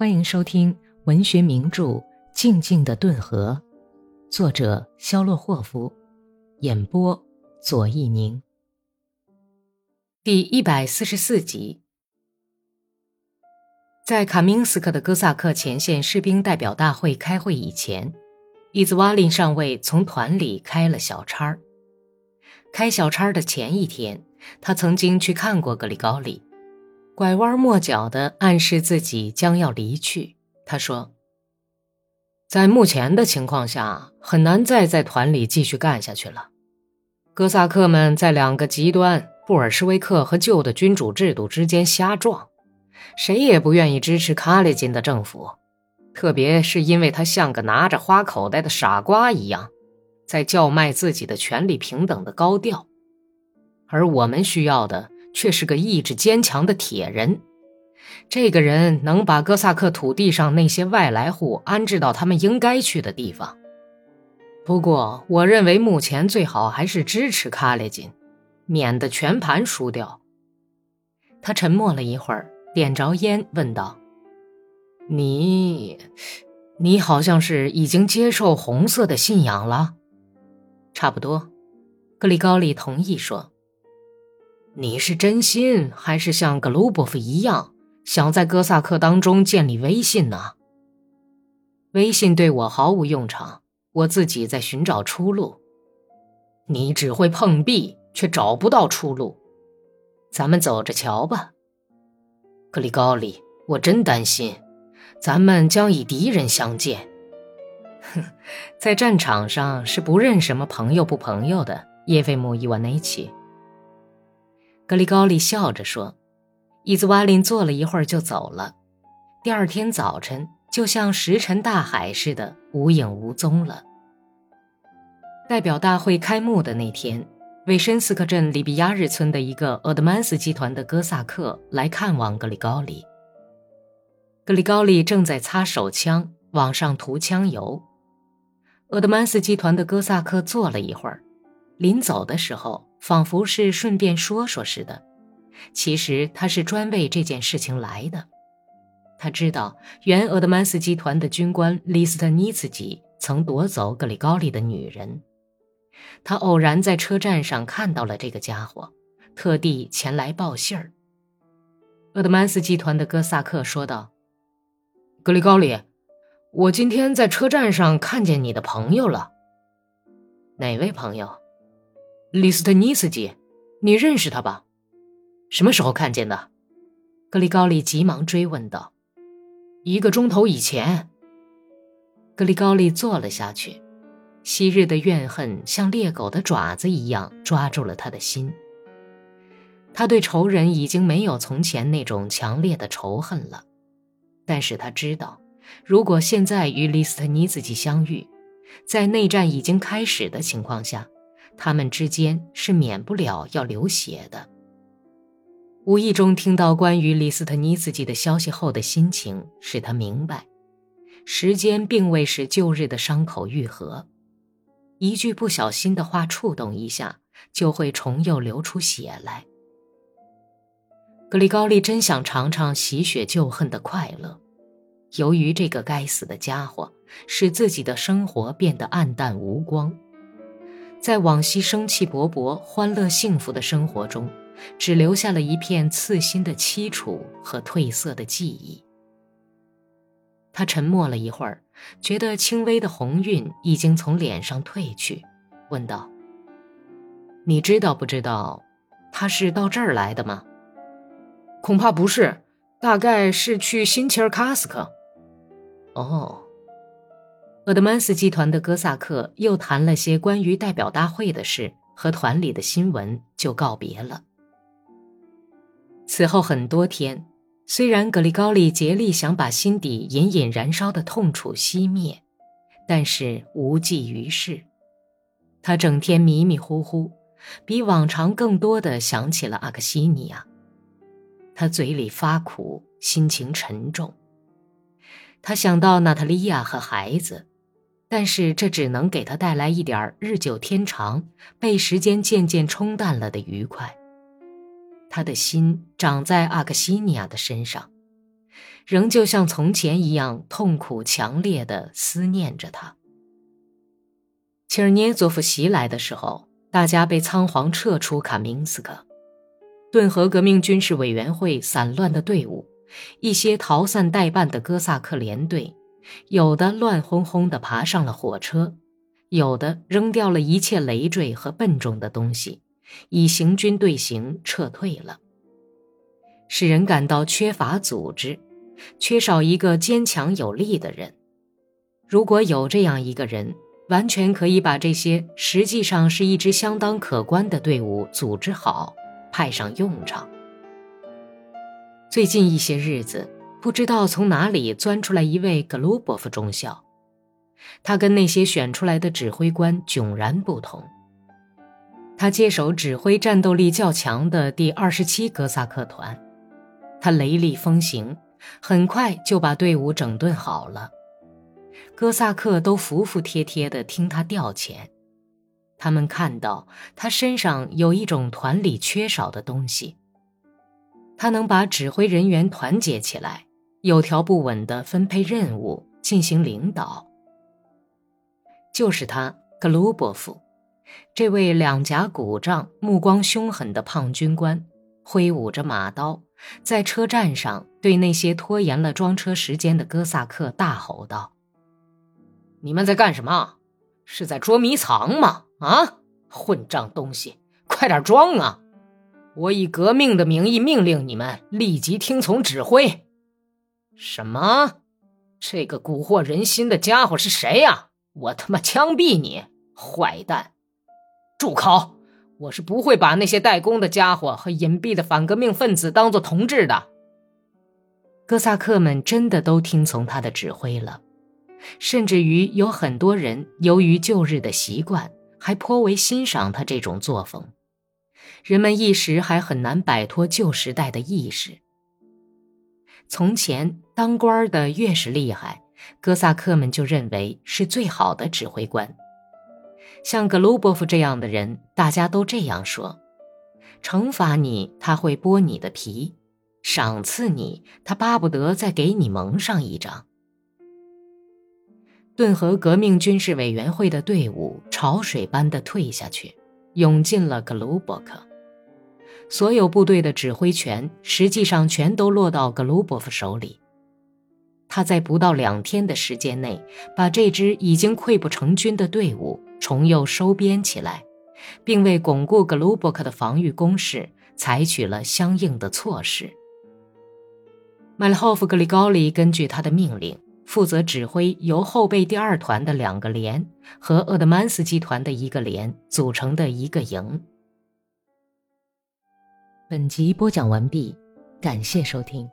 欢迎收听文学名著《静静的顿河》，作者肖洛霍夫，演播左一宁。第一百四十四集，在卡明斯克的哥萨克前线士兵代表大会开会以前，伊兹瓦林上尉从团里开了小差儿。开小差的前一天，他曾经去看过格里高利。拐弯抹角地暗示自己将要离去。他说：“在目前的情况下，很难再在团里继续干下去了。哥萨克们在两个极端——布尔什维克和旧的君主制度之间瞎撞，谁也不愿意支持卡列金的政府，特别是因为他像个拿着花口袋的傻瓜一样，在叫卖自己的权利平等的高调。而我们需要的……”却是个意志坚强的铁人，这个人能把哥萨克土地上那些外来户安置到他们应该去的地方。不过，我认为目前最好还是支持卡列金，免得全盘输掉。他沉默了一会儿，点着烟问道：“你，你好像是已经接受红色的信仰了？”“差不多。”格里高利同意说。你是真心还是像格鲁伯夫一样想在哥萨克当中建立威信呢？威信对我毫无用场，我自己在寻找出路。你只会碰壁，却找不到出路。咱们走着瞧吧。格里高利，我真担心，咱们将以敌人相见。哼，在战场上是不认什么朋友不朋友的，叶菲姆伊万内奇。格里高利笑着说：“伊兹瓦林坐了一会儿就走了。第二天早晨，就像石沉大海似的，无影无踪了。”代表大会开幕的那天，韦申斯克镇里比亚日村的一个厄德曼斯集团的哥萨克来看望格里高利。格里高利正在擦手枪，往上涂枪油。厄德曼斯集团的哥萨克坐了一会儿，临走的时候。仿佛是顺便说说似的，其实他是专为这件事情来的。他知道原俄德曼斯集团的军官利斯特尼茨基曾夺走格里高利的女人，他偶然在车站上看到了这个家伙，特地前来报信儿。俄德曼斯集团的哥萨克说道：“格里高利，我今天在车站上看见你的朋友了。哪位朋友？”李斯特尼斯基，你认识他吧？什么时候看见的？格里高利急忙追问道。一个钟头以前。格里高利坐了下去，昔日的怨恨像猎狗的爪子一样抓住了他的心。他对仇人已经没有从前那种强烈的仇恨了，但是他知道，如果现在与李斯特尼斯基相遇，在内战已经开始的情况下。他们之间是免不了要流血的。无意中听到关于李斯特尼斯基的消息后的心情，使他明白，时间并未使旧日的伤口愈合，一句不小心的话触动一下，就会重又流出血来。格里高利真想尝尝洗血旧恨的快乐，由于这个该死的家伙，使自己的生活变得暗淡无光。在往昔生气勃勃、欢乐幸福的生活中，只留下了一片刺心的凄楚和褪色的记忆。他沉默了一会儿，觉得轻微的红晕已经从脸上褪去，问道：“你知道不知道，他是到这儿来的吗？”“恐怕不是，大概是去新切尔卡斯克。”“哦。”厄德曼斯集团的哥萨克又谈了些关于代表大会的事和团里的新闻，就告别了。此后很多天，虽然格里高利竭力想把心底隐隐燃烧的痛楚熄灭，但是无济于事。他整天迷迷糊糊，比往常更多的想起了阿克西尼亚。他嘴里发苦，心情沉重。他想到娜塔莉亚和孩子。但是这只能给他带来一点日久天长、被时间渐渐冲淡了的愉快。他的心长在阿克西尼亚的身上，仍旧像从前一样痛苦强烈的思念着他。切尔涅佐夫袭来的时候，大家被仓皇撤出卡明斯克。顿河革命军事委员会散乱的队伍，一些逃散待办的哥萨克连队，有的乱哄哄地爬上了火车，有的扔掉了一切累赘和笨重的东西，以行军队形撤退了。使人感到缺乏组织，缺少一个坚强有力的人。如果有这样一个人，完全可以把这些实际上是一支相当可观的队伍组织好。派上用场。最近一些日子，不知道从哪里钻出来一位格鲁伯夫中校，他跟那些选出来的指挥官迥然不同。他接手指挥战斗力较强的第二十七哥萨克团，他雷厉风行，很快就把队伍整顿好了。哥萨克都服服帖帖地听他调遣。他们看到他身上有一种团里缺少的东西。他能把指挥人员团结起来，有条不紊地分配任务，进行领导。就是他，格鲁伯夫，这位两颊鼓胀、目光凶狠的胖军官，挥舞着马刀，在车站上对那些拖延了装车时间的哥萨克大吼道：“你们在干什么？是在捉迷藏吗？”啊，混账东西，快点装啊！我以革命的名义命令你们立即听从指挥。什么？这个蛊惑人心的家伙是谁呀？我他妈枪毙你，坏蛋！住口！我是不会把那些代工的家伙和隐蔽的反革命分子当做同志的。哥萨克们真的都听从他的指挥了，甚至于有很多人由于旧日的习惯。还颇为欣赏他这种作风，人们一时还很难摆脱旧时代的意识。从前当官的越是厉害，哥萨克们就认为是最好的指挥官。像格鲁波夫这样的人，大家都这样说：惩罚你，他会剥你的皮；赏赐你，他巴不得再给你蒙上一张。顿河革命军事委员会的队伍潮水般的退下去，涌进了格鲁伯克。所有部队的指挥权实际上全都落到格鲁伯夫手里。他在不到两天的时间内，把这支已经溃不成军的队伍重又收编起来，并为巩固格鲁伯克的防御工事采取了相应的措施。麦勒霍夫格里高利根据他的命令。负责指挥由后备第二团的两个连和厄德曼斯集团的一个连组成的一个营。本集播讲完毕，感谢收听。